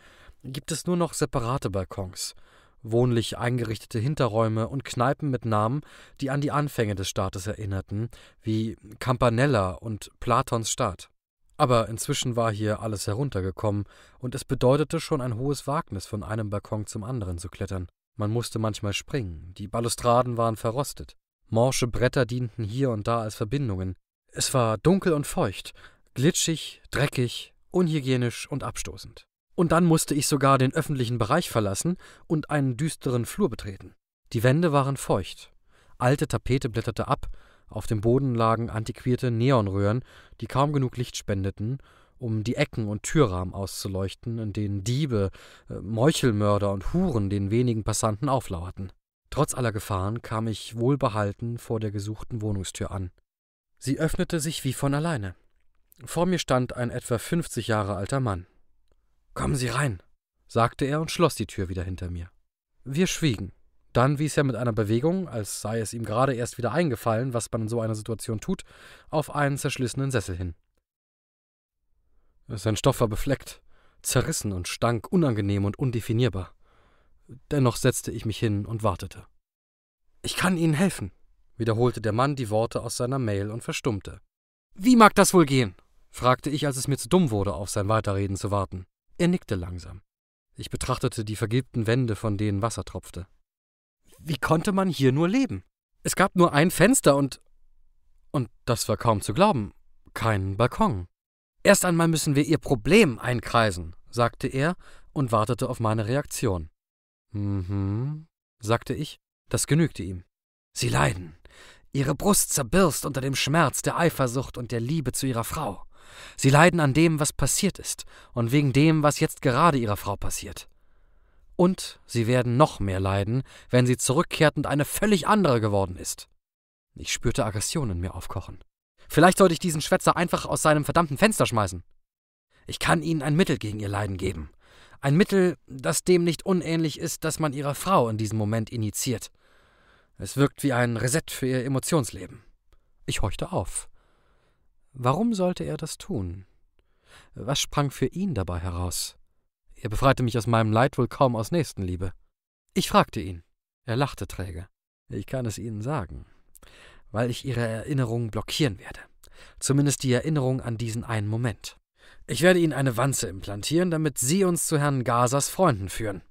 gibt es nur noch separate Balkons, wohnlich eingerichtete Hinterräume und Kneipen mit Namen, die an die Anfänge des Staates erinnerten, wie Campanella und Platons Staat. Aber inzwischen war hier alles heruntergekommen, und es bedeutete schon ein hohes Wagnis, von einem Balkon zum anderen zu klettern. Man musste manchmal springen, die Balustraden waren verrostet, morsche Bretter dienten hier und da als Verbindungen. Es war dunkel und feucht, glitschig, dreckig, unhygienisch und abstoßend. Und dann musste ich sogar den öffentlichen Bereich verlassen und einen düsteren Flur betreten. Die Wände waren feucht. Alte Tapete blätterte ab, auf dem Boden lagen antiquierte Neonröhren, die kaum genug Licht spendeten, um die Ecken und Türrahmen auszuleuchten, in denen Diebe, äh, Meuchelmörder und Huren den wenigen Passanten auflauerten. Trotz aller Gefahren kam ich wohlbehalten vor der gesuchten Wohnungstür an. Sie öffnete sich wie von alleine. Vor mir stand ein etwa fünfzig Jahre alter Mann. Kommen Sie rein, sagte er und schloss die Tür wieder hinter mir. Wir schwiegen. Dann wies er mit einer Bewegung, als sei es ihm gerade erst wieder eingefallen, was man in so einer Situation tut, auf einen zerschlissenen Sessel hin. Sein Stoff war befleckt, zerrissen und stank unangenehm und undefinierbar. Dennoch setzte ich mich hin und wartete. Ich kann Ihnen helfen, wiederholte der Mann die Worte aus seiner Mail und verstummte. Wie mag das wohl gehen? fragte ich, als es mir zu dumm wurde, auf sein Weiterreden zu warten. Er nickte langsam. Ich betrachtete die vergilbten Wände, von denen Wasser tropfte. Wie konnte man hier nur leben? Es gab nur ein Fenster und. Und das war kaum zu glauben. Keinen Balkon. Erst einmal müssen wir Ihr Problem einkreisen, sagte er und wartete auf meine Reaktion. Mhm, sagte ich. Das genügte ihm. Sie leiden. Ihre Brust zerbirst unter dem Schmerz der Eifersucht und der Liebe zu ihrer Frau. Sie leiden an dem, was passiert ist, und wegen dem, was jetzt gerade ihrer Frau passiert. Und sie werden noch mehr leiden, wenn sie zurückkehrt und eine völlig andere geworden ist. Ich spürte Aggression in mir aufkochen. Vielleicht sollte ich diesen Schwätzer einfach aus seinem verdammten Fenster schmeißen. Ich kann Ihnen ein Mittel gegen Ihr Leiden geben. Ein Mittel, das dem nicht unähnlich ist, das man Ihrer Frau in diesem Moment initiiert. Es wirkt wie ein Reset für Ihr Emotionsleben. Ich horchte auf. Warum sollte er das tun? Was sprang für ihn dabei heraus? Er befreite mich aus meinem Leid wohl kaum aus Nächstenliebe. Ich fragte ihn. Er lachte träge. Ich kann es Ihnen sagen, weil ich Ihre Erinnerung blockieren werde. Zumindest die Erinnerung an diesen einen Moment. Ich werde Ihnen eine Wanze implantieren, damit Sie uns zu Herrn Gazas Freunden führen.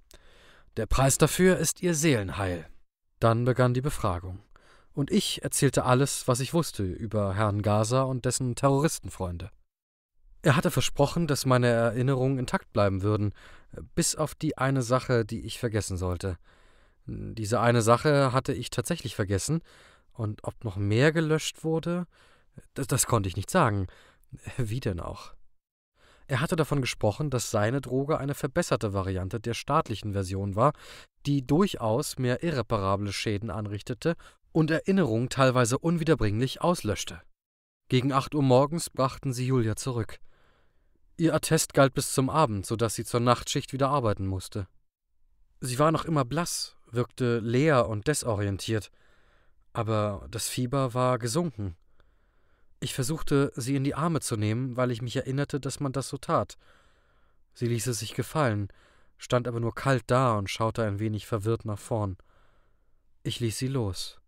Der Preis dafür ist Ihr Seelenheil. Dann begann die Befragung. Und ich erzählte alles, was ich wusste über Herrn Gaza und dessen Terroristenfreunde. Er hatte versprochen, dass meine Erinnerungen intakt bleiben würden, bis auf die eine Sache, die ich vergessen sollte. Diese eine Sache hatte ich tatsächlich vergessen, und ob noch mehr gelöscht wurde, das, das konnte ich nicht sagen. Wie denn auch? Er hatte davon gesprochen, dass seine Droge eine verbesserte Variante der staatlichen Version war, die durchaus mehr irreparable Schäden anrichtete und Erinnerungen teilweise unwiederbringlich auslöschte. Gegen acht Uhr morgens brachten sie Julia zurück. Ihr Attest galt bis zum Abend, so dass sie zur Nachtschicht wieder arbeiten musste. Sie war noch immer blass, wirkte leer und desorientiert, aber das Fieber war gesunken. Ich versuchte, sie in die Arme zu nehmen, weil ich mich erinnerte, dass man das so tat. Sie ließ es sich gefallen, stand aber nur kalt da und schaute ein wenig verwirrt nach vorn. Ich ließ sie los.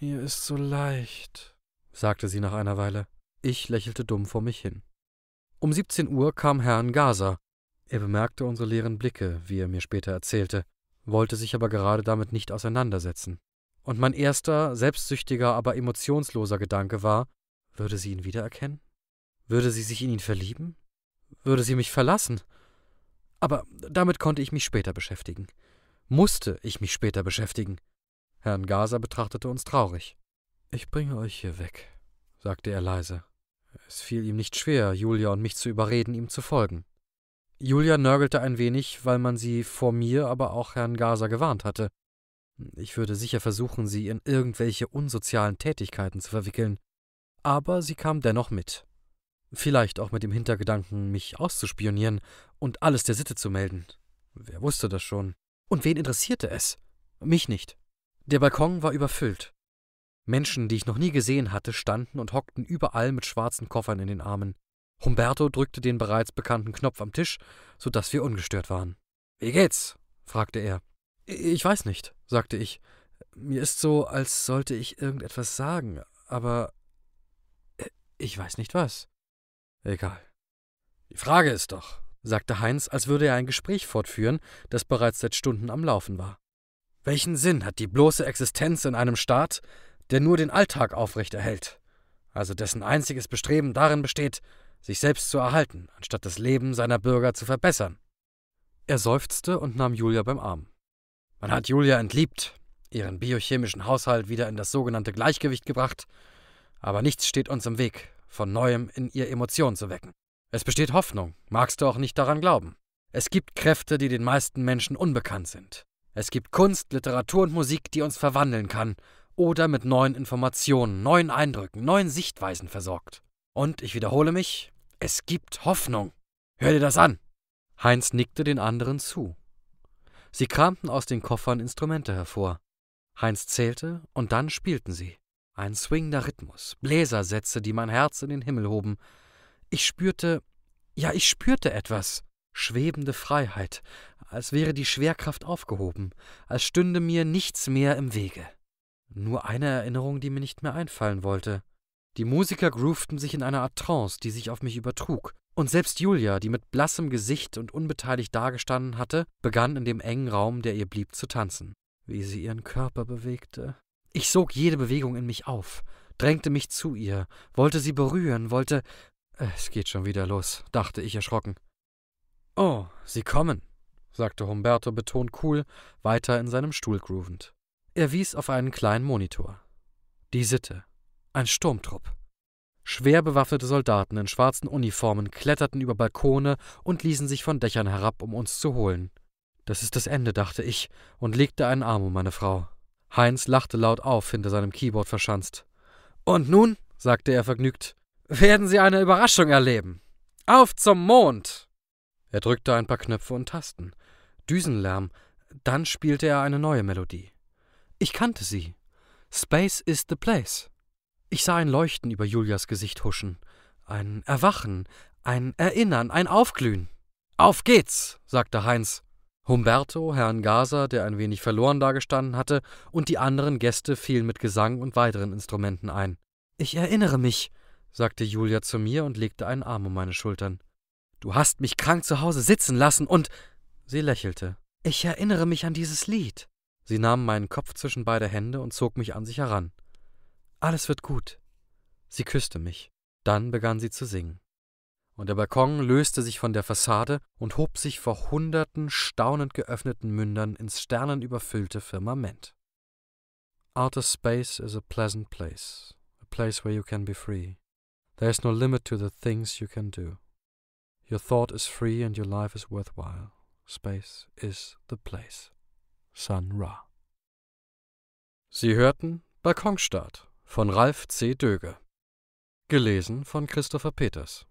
Mir ist so leicht, sagte sie nach einer Weile. Ich lächelte dumm vor mich hin. Um siebzehn Uhr kam Herrn Gaser. Er bemerkte unsere leeren Blicke, wie er mir später erzählte, wollte sich aber gerade damit nicht auseinandersetzen. Und mein erster, selbstsüchtiger, aber emotionsloser Gedanke war, würde sie ihn wiedererkennen? Würde sie sich in ihn verlieben? Würde sie mich verlassen? Aber damit konnte ich mich später beschäftigen. Musste ich mich später beschäftigen. Herrn Gaser betrachtete uns traurig. Ich bringe euch hier weg, sagte er leise. Es fiel ihm nicht schwer, Julia und mich zu überreden, ihm zu folgen. Julia nörgelte ein wenig, weil man sie vor mir, aber auch Herrn Gaser gewarnt hatte. Ich würde sicher versuchen, sie in irgendwelche unsozialen Tätigkeiten zu verwickeln aber sie kam dennoch mit. Vielleicht auch mit dem Hintergedanken, mich auszuspionieren und alles der Sitte zu melden. Wer wusste das schon? Und wen interessierte es? Mich nicht. Der Balkon war überfüllt. Menschen, die ich noch nie gesehen hatte, standen und hockten überall mit schwarzen Koffern in den Armen. Humberto drückte den bereits bekannten Knopf am Tisch, so dass wir ungestört waren. Wie geht's? fragte er. Ich weiß nicht, sagte ich. Mir ist so, als sollte ich irgendetwas sagen, aber ich weiß nicht was. Egal. Die Frage ist doch, sagte Heinz, als würde er ein Gespräch fortführen, das bereits seit Stunden am Laufen war. Welchen Sinn hat die bloße Existenz in einem Staat, der nur den Alltag aufrechterhält, also dessen einziges Bestreben darin besteht, sich selbst zu erhalten, anstatt das Leben seiner Bürger zu verbessern? Er seufzte und nahm Julia beim Arm. Man hat Julia entliebt, ihren biochemischen Haushalt wieder in das sogenannte Gleichgewicht gebracht aber nichts steht uns im Weg, von neuem in ihr Emotionen zu wecken. Es besteht Hoffnung, magst du auch nicht daran glauben. Es gibt Kräfte, die den meisten Menschen unbekannt sind. Es gibt Kunst, Literatur und Musik, die uns verwandeln kann oder mit neuen Informationen, neuen Eindrücken, neuen Sichtweisen versorgt. Und ich wiederhole mich, es gibt Hoffnung. Hör dir das an. Heinz nickte den anderen zu. Sie kramten aus den Koffern Instrumente hervor. Heinz zählte, und dann spielten sie. Ein swingender Rhythmus, Bläsersätze, die mein Herz in den Himmel hoben. Ich spürte, ja, ich spürte etwas. Schwebende Freiheit, als wäre die Schwerkraft aufgehoben, als stünde mir nichts mehr im Wege. Nur eine Erinnerung, die mir nicht mehr einfallen wollte. Die Musiker groovten sich in einer Art Trance, die sich auf mich übertrug. Und selbst Julia, die mit blassem Gesicht und unbeteiligt dagestanden hatte, begann in dem engen Raum, der ihr blieb, zu tanzen. Wie sie ihren Körper bewegte, ich sog jede Bewegung in mich auf, drängte mich zu ihr, wollte sie berühren, wollte. Es geht schon wieder los, dachte ich erschrocken. Oh, Sie kommen, sagte Humberto betont cool, weiter in seinem Stuhl groovend. Er wies auf einen kleinen Monitor. Die Sitte. Ein Sturmtrupp. Schwer bewaffnete Soldaten in schwarzen Uniformen kletterten über Balkone und ließen sich von Dächern herab, um uns zu holen. Das ist das Ende, dachte ich und legte einen Arm um meine Frau. Heinz lachte laut auf, hinter seinem Keyboard verschanzt. Und nun, sagte er vergnügt, werden Sie eine Überraschung erleben. Auf zum Mond! Er drückte ein paar Knöpfe und Tasten. Düsenlärm. Dann spielte er eine neue Melodie. Ich kannte sie. Space is the place. Ich sah ein Leuchten über Julias Gesicht huschen. Ein Erwachen, ein Erinnern, ein Aufglühen. Auf geht's, sagte Heinz. Humberto, Herrn Gaser, der ein wenig verloren dagestanden hatte, und die anderen Gäste fielen mit Gesang und weiteren Instrumenten ein. Ich erinnere mich, sagte Julia zu mir und legte einen Arm um meine Schultern. Du hast mich krank zu Hause sitzen lassen und. Sie lächelte. Ich erinnere mich an dieses Lied. Sie nahm meinen Kopf zwischen beide Hände und zog mich an sich heran. Alles wird gut. Sie küsste mich. Dann begann sie zu singen. Und der Balkon löste sich von der Fassade und hob sich vor hunderten staunend geöffneten Mündern ins sternenüberfüllte Firmament. Outer space is a pleasant place, a place where you can be free. There is no limit to the things you can do. Your thought is free and your life is worthwhile. Space is the place. Sun Ra. Sie hörten Balkonstart von Ralf C. Döge. Gelesen von Christopher Peters.